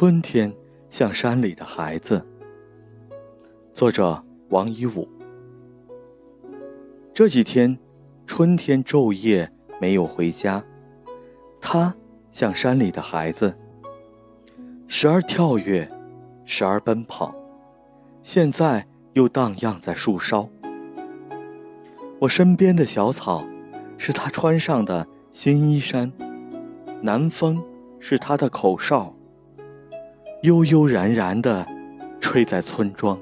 春天像山里的孩子。作者王一武。这几天，春天昼夜没有回家，他像山里的孩子，时而跳跃，时而奔跑，现在又荡漾在树梢。我身边的小草，是他穿上的新衣衫；南风是他的口哨。悠悠然然地吹在村庄。